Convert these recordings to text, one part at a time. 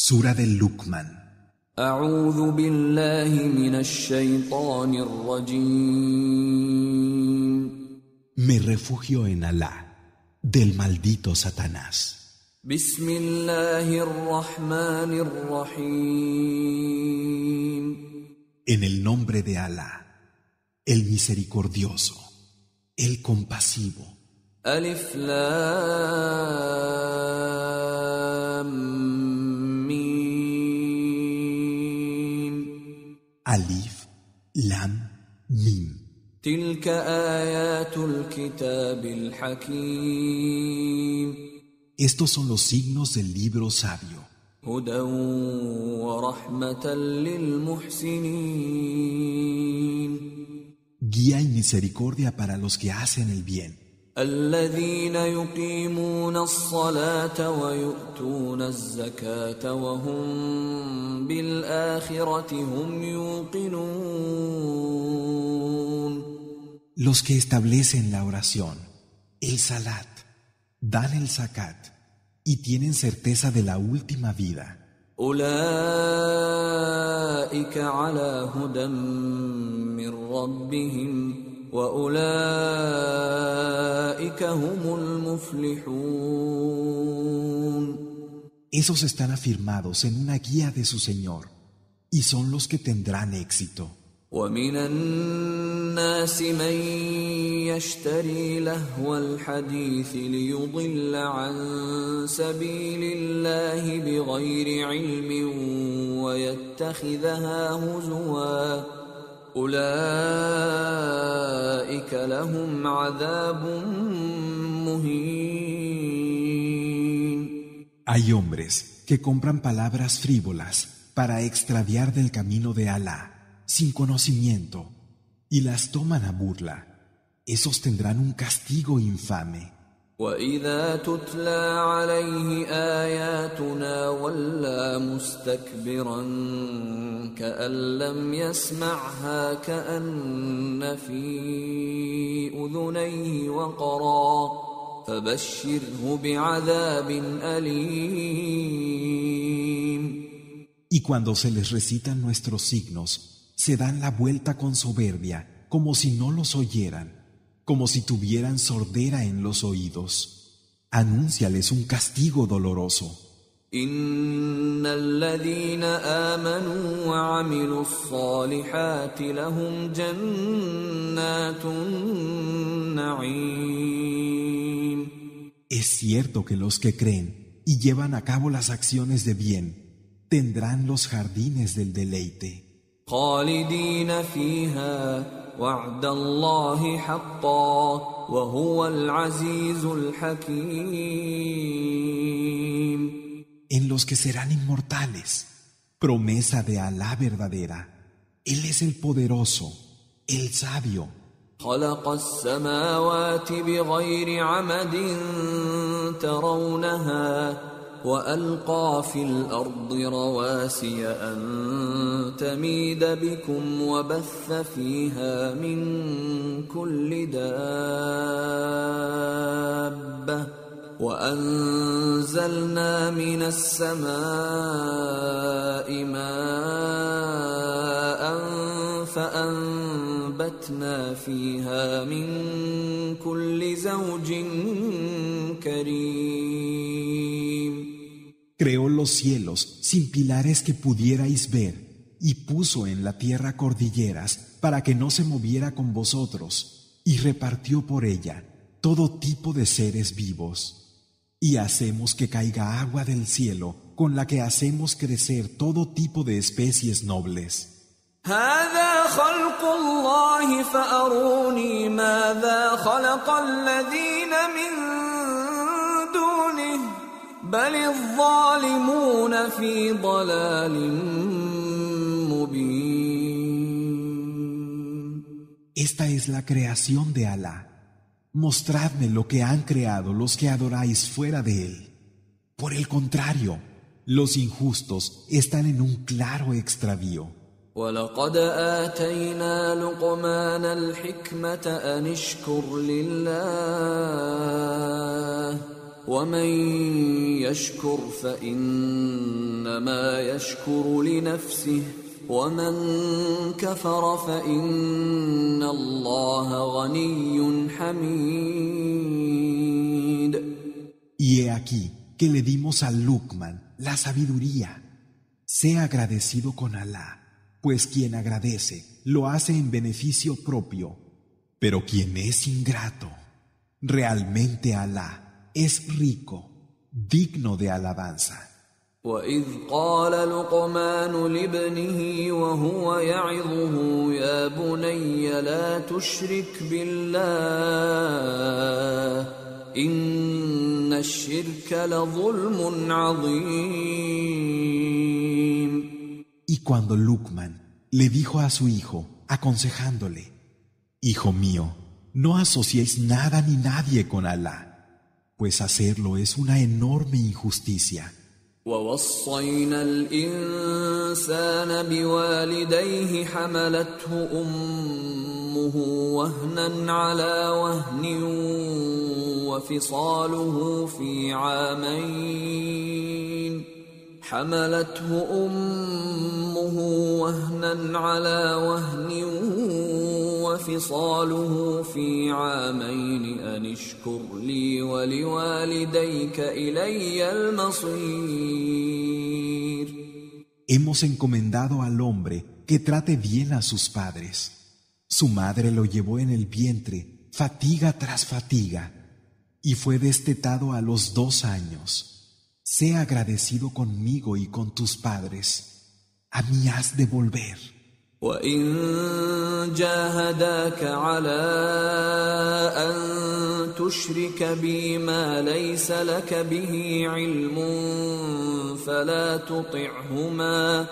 Sura del Luqman. Me refugio en Alá, del maldito Satanás. En el nombre de Alá, el misericordioso, el compasivo. Alif Alif, Lam, Mim. تلك آيات الكتاب الحكيم Estos son los signos del libro sabio, هدى ورحمة للمحسنين guía y misericordia para los que hacen el bien, الذين يقيمون الصلاة ويؤتون الزكاة وهم بالآخرة هم يوقنون los que establecen la oración, el salat, dan el zakat y tienen certeza de la última vida. أولئك على هدى من ربهم وأولئك هم المفلحون Esos están afirmados en una guía de su Señor y son los que tendrán éxito. ومن الناس من يشتري لهو الحديث ليضل عن سبيل الله بغير علم ويتخذها هزوا اولئك لهم عذاب مهين Hay hombres que compran palabras frívolas para extraviar del camino de Alá, sin conocimiento, y las toman a burla. Esos tendrán un castigo infame. وإذا تتلى عليه آياتنا ولى مستكبرا كأن لم يسمعها كأن في أذنيه وقرا فبشره بعذاب أليم Y cuando se les recitan nuestros signos, se dan la vuelta con soberbia, como si no los oyeran, como si tuvieran sordera en los oídos. Anúnciales un castigo doloroso. إن الذين آمنوا وعملوا الصالحات لهم جنات النعيم Es cierto que los que creen y llevan a cabo las acciones de bien tendrán los jardines del deleite, خالدين فيها وعد الله حقا وهو العزيز الحكيم en los que serán inmortales. Promesa de Alá verdadera. Él es el poderoso, el sabio. خلق السماوات بغير عمد ترونها وألقى في الأرض رواسي أن تميد بكم وبث فيها من كل دابة وأنزلنا من السماء ماء فأنبتنا فيها من كل زوج كريم Creó los cielos sin pilares que pudierais ver y puso en la tierra cordilleras para que no se moviera con vosotros y repartió por ella todo tipo de seres vivos. Y hacemos que caiga agua del cielo con la que hacemos crecer todo tipo de especies nobles. هذا خلق الله فأروني ماذا خلق الذين من دونه بل الظالمون في ضلال مبين Esta es la creación de Alá. Mostradme lo que han creado los que adoráis fuera de él. Por el contrario, los injustos están en un claro extravío. ولقد آتينا لقمان الحكمة أن اشكر لله ومن يشكر فإنما انما يشكر لنفسه ومن كفر فان الله غني حميد Y he aquí que le dimos a Lukman la sabiduría. Sea agradecido con Alá, pues quien agradece lo hace en beneficio propio, pero quien es ingrato, realmente Alá es rico, digno de alabanza. واذ قال لقمان لابنه وهو يعظه يا بني لا تشرك بالله ان الشرك لظلم عظيم Y cuando Lukman le dijo a su hijo, aconsejándole, Hijo mío, no asociéis nada ni nadie con Alá, pues hacerlo es una enorme injusticia. ووصينا الانسان بوالديه حملته امه وهنا على وهن وفصاله في عامين حملته امه وهنا على وهن وفصاله في عامين ان اشكر لي ولوالديك الي المصير Hemos encomendado al hombre que trate bien a sus padres. Su madre lo llevó en el vientre, fatiga tras fatiga, y fue destetado a los dos años. Sea agradecido conmigo y con tus padres. A mí has de volver. وإن جاهداك على أن تشرك بي ما ليس لك به علم فلا تطعهما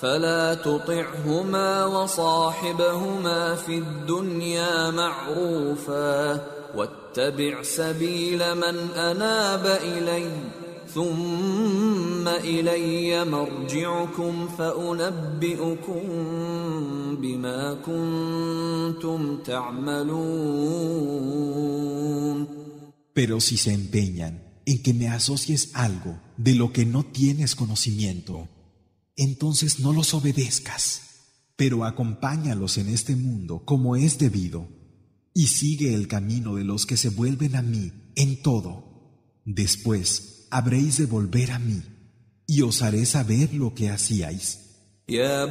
فلا تطعهما وصاحبهما في الدنيا معروفا واتبع سبيل من أناب إليّ ثم إلي مرجعكم فأنبئكم بما كنتم تعملون Pero si se empeñan en que me asocies algo de lo que no tienes conocimiento, entonces no los obedezcas, pero acompáñalos en este mundo como es debido, y sigue el camino de los que se vuelven a mí en todo. Después habréis de volver a mí, y os haré saber lo que hacíais. يا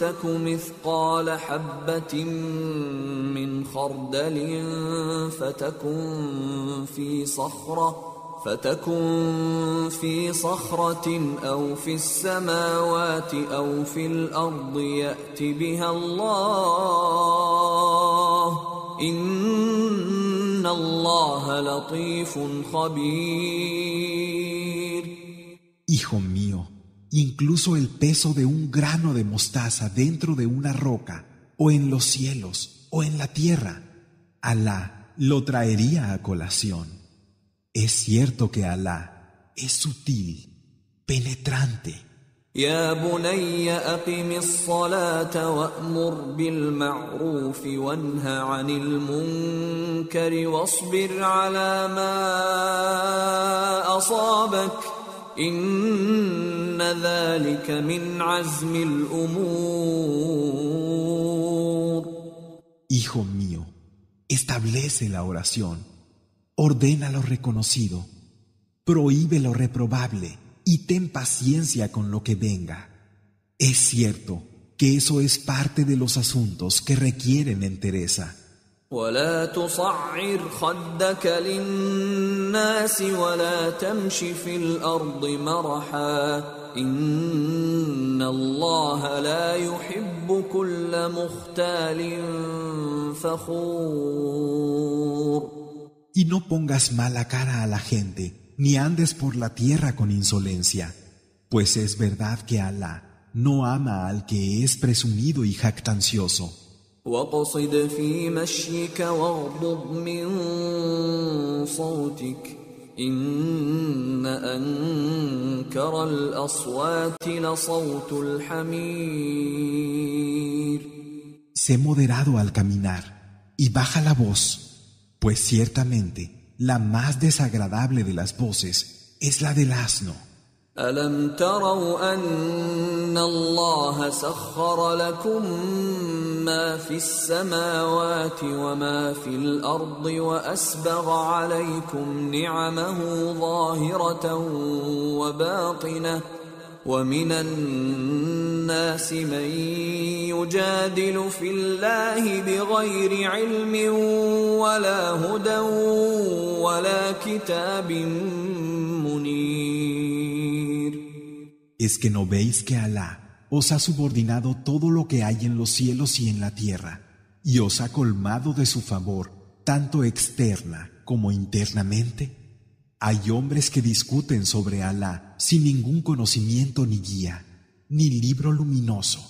تك مثقال حبة من خردل فتكن في صخرة فتكن في صخرة أو في السماوات أو في الأرض يأت بها الله Hijo mío, incluso el peso de un grano de mostaza dentro de una roca, o en los cielos, o en la tierra, Alá lo traería a colación. Es cierto que Alá es sutil, penetrante. يا بني أقم الصلاة وأمر بالمعروف وانه عن المنكر واصبر على ما أصابك. إن ذلك من عزم الأمور. Hijo mío, establece la oración, ordena lo reconocido, prohíbe lo reprobable y ten paciencia con lo que venga. Es cierto que eso es parte de los asuntos que requieren entereza. ولا تصعر خدك للناس ولا تمش في الارض مرحا ان الله لا يحب كل مختال فخور Y no pongas mala cara a la gente, ni andes por la tierra con insolencia, pues es verdad que Alá no ama al que es presumido y jactancioso. واقصد في مشيك واغضض من صوتك ان انكر الاصوات لصوت الحمير Sé moderado al caminar y baja la voz, pues ciertamente la más desagradable de las voces es la del asno. ألم تروا أن الله سخر لكم ما في السماوات وما في الأرض وأسبغ عليكم نعمه ظاهرة وباطنة ومن الناس من يجادل في الله بغير علم ولا هدى ولا كتاب ¿Es que no veis que Alá os ha subordinado todo lo que hay en los cielos y en la tierra, y os ha colmado de su favor, tanto externa como internamente? Hay hombres que discuten sobre Alá sin ningún conocimiento ni guía, ni libro luminoso.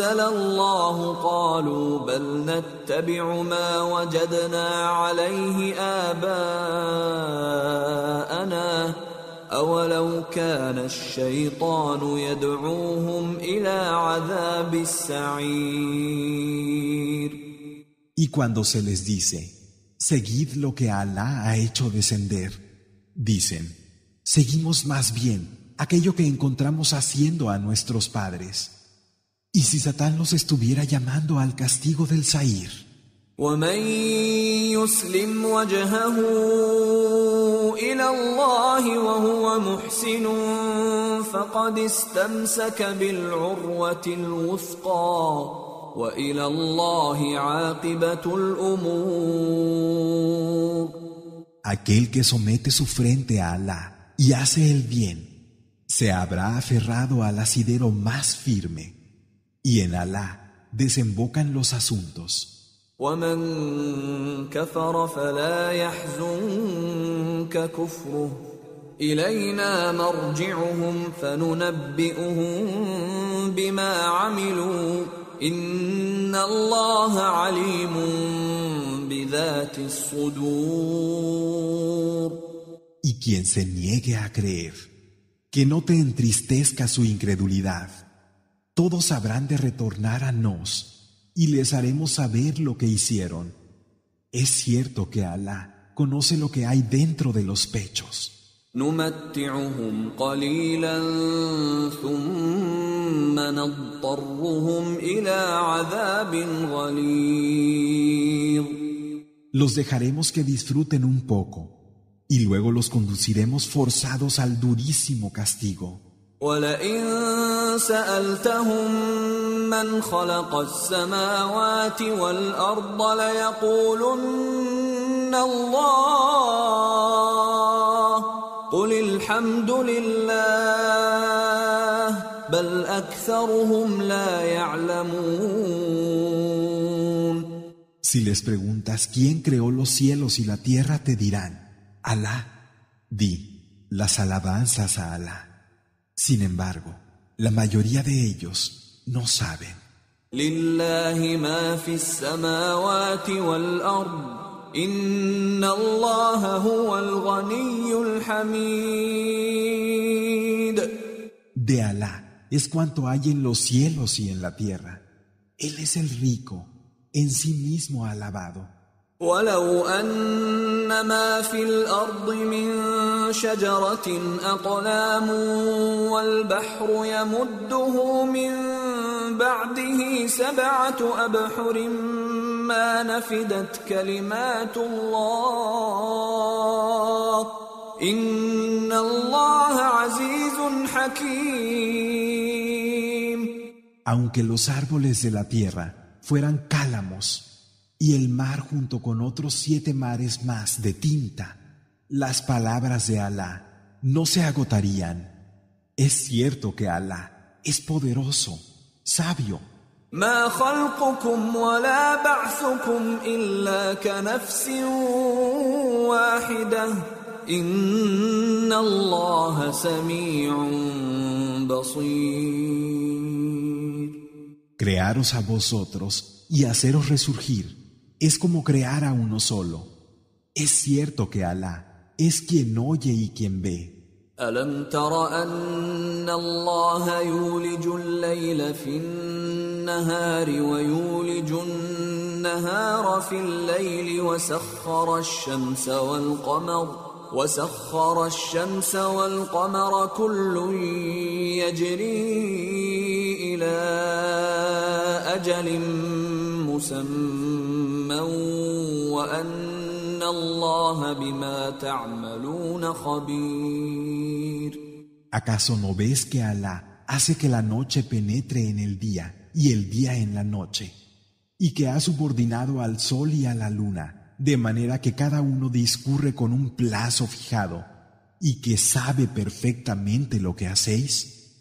أنزل الله قالوا بل نتبع ما وجدنا عليه آباءنا أولو كان الشيطان يدعوهم إلى عذاب السعير Y cuando se les dice, seguid lo que Alá ha hecho descender, dicen, seguimos más bien aquello que encontramos haciendo a nuestros padres. ¿Y si Satán los estuviera llamando al castigo del Sair? ومن يسلم وجهه إلى الله وهو محسن فقد استمسك بالعروة الوثقى وإلى الله عاقبة الأمور Aquel que somete su frente a Alá y hace el bien, se habrá aferrado al asidero más firme. y en Alá desembocan los asuntos. ومن كفر فلا يحزنك كفره إلينا مرجعهم فننبئهم بما عملوا إن الله عليم بذات الصدور Y quien se niegue a creer, que no te entristezca su incredulidad todos habrán de retornar a nos y les haremos saber lo que hicieron. Es cierto que Alá conoce lo que hay dentro de los pechos. Los dejaremos que disfruten un poco y luego los conduciremos forzados al durísimo castigo. ولئن سألتهم من خلق السماوات والأرض ليقولن الله قل الحمد لله بل أكثرهم لا يعلمون Si les preguntas quién creó los cielos y la tierra, te dirán, Alá. Di, las alabanzas a Alá. Sin embargo, la mayoría de ellos no saben. De Alá es cuanto hay en los cielos y en la tierra. Él es el rico, en sí mismo alabado. ولو أن ما في الأرض من شجرة أقلام والبحر يمده من بعده سبعة أبحر ما نفدت كلمات الله. إن الله عزيز حكيم. Aunque los árboles de la tierra fueran cálamos, y el mar junto con otros siete mares más de tinta, las palabras de Alá no se agotarían. Es cierto que Alá es poderoso, sabio. Crearos a vosotros y haceros resurgir es como crear a uno solo. Es cierto que Alá es quien oye y quien ve. ألم تر أن الله يولج الليل في النهار ويولج النهار في الليل وسخر الشمس والقمر وسخر الشمس والقمر كل يجري إلى أجل مسمى وأن الله بما تعملون خبير ¿Acaso no ves que Alá hace que la noche penetre en el día y el día en la noche? Y que ha subordinado al sol y a la luna, de manera que cada uno discurre con un plazo fijado, y que sabe perfectamente lo que hacéis?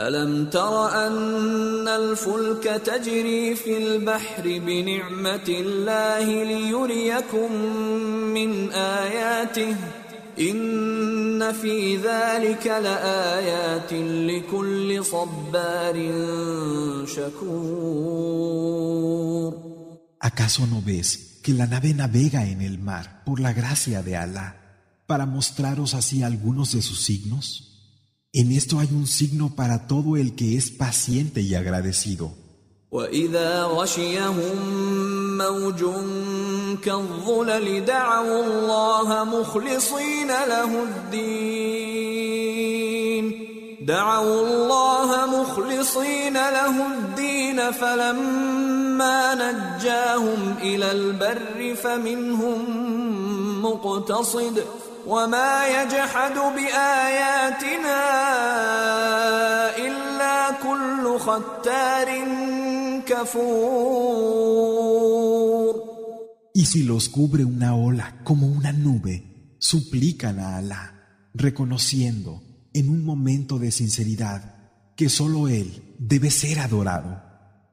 ألم تر أن الفلك تجري في البحر بنعمة الله ليريكم من آياته إن في ذلك لآيات لكل صبار شكور ¿Acaso no ves que la nave navega en el mar por la gracia de Alá para mostraros así algunos de sus signos? En esto hay un signo para todo el que es paciente y agradecido. وإذا غشيهم موج كالظلل دعوا الله مخلصين له الدين دعوا الله مخلصين له الدين فلما نجاهم إلى البر فمنهم مقتصد وما يجحد بآياتنا إلا كل ختار كفور Y si los cubre una ola como una nube, suplican a Alá, reconociendo en un momento de sinceridad que solo Él debe ser adorado.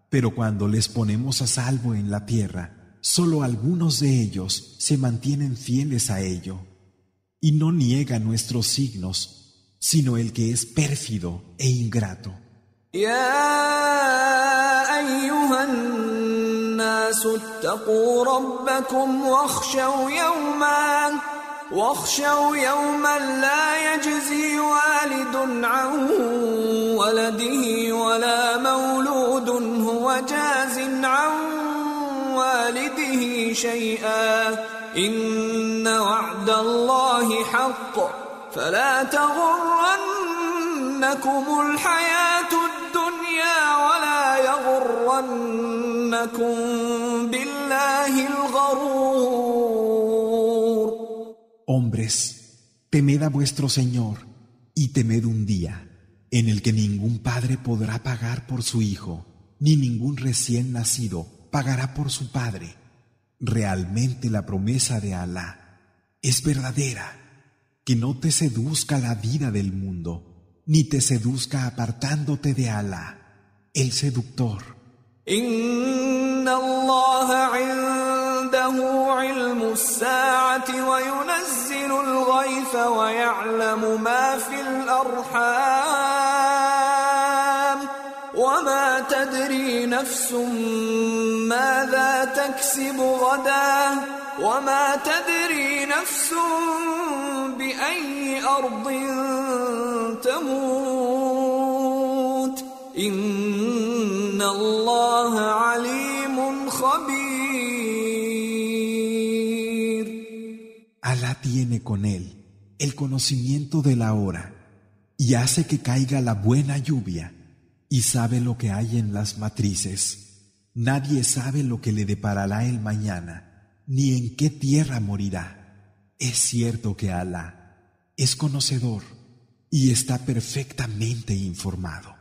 Pero cuando les ponemos a salvo en la tierra, solo algunos de ellos se mantienen fieles a ello Y no niega nuestros signos, sino el que es pérfido e ingrato. واخشوا يوما لا يجزي والد عن ولده ولا مولود هو جاز عن والده شيئا وعد الله حق فلا تغرنكم الحياه الدنيا ولا يغرنكم بالله الغرور Hombres, temed a vuestro Señor y temed un día en el que ningún padre podrá pagar por su hijo, ni ningún recién nacido pagará por su padre. Realmente la promesa de Alá es verdadera, que no te seduzca la vida del mundo, ni te seduzca apartándote de Alá, el seductor. عنده علم الساعة وينزل الغيث ويعلم ما في الأرحام وما تدري نفس ماذا تكسب غدا وما تدري نفس بأي أرض تموت إن الله عليم خبير Alá tiene con él el conocimiento de la hora y hace que caiga la buena lluvia y sabe lo que hay en las matrices. Nadie sabe lo que le deparará el mañana, ni en qué tierra morirá. Es cierto que Alá es conocedor y está perfectamente informado.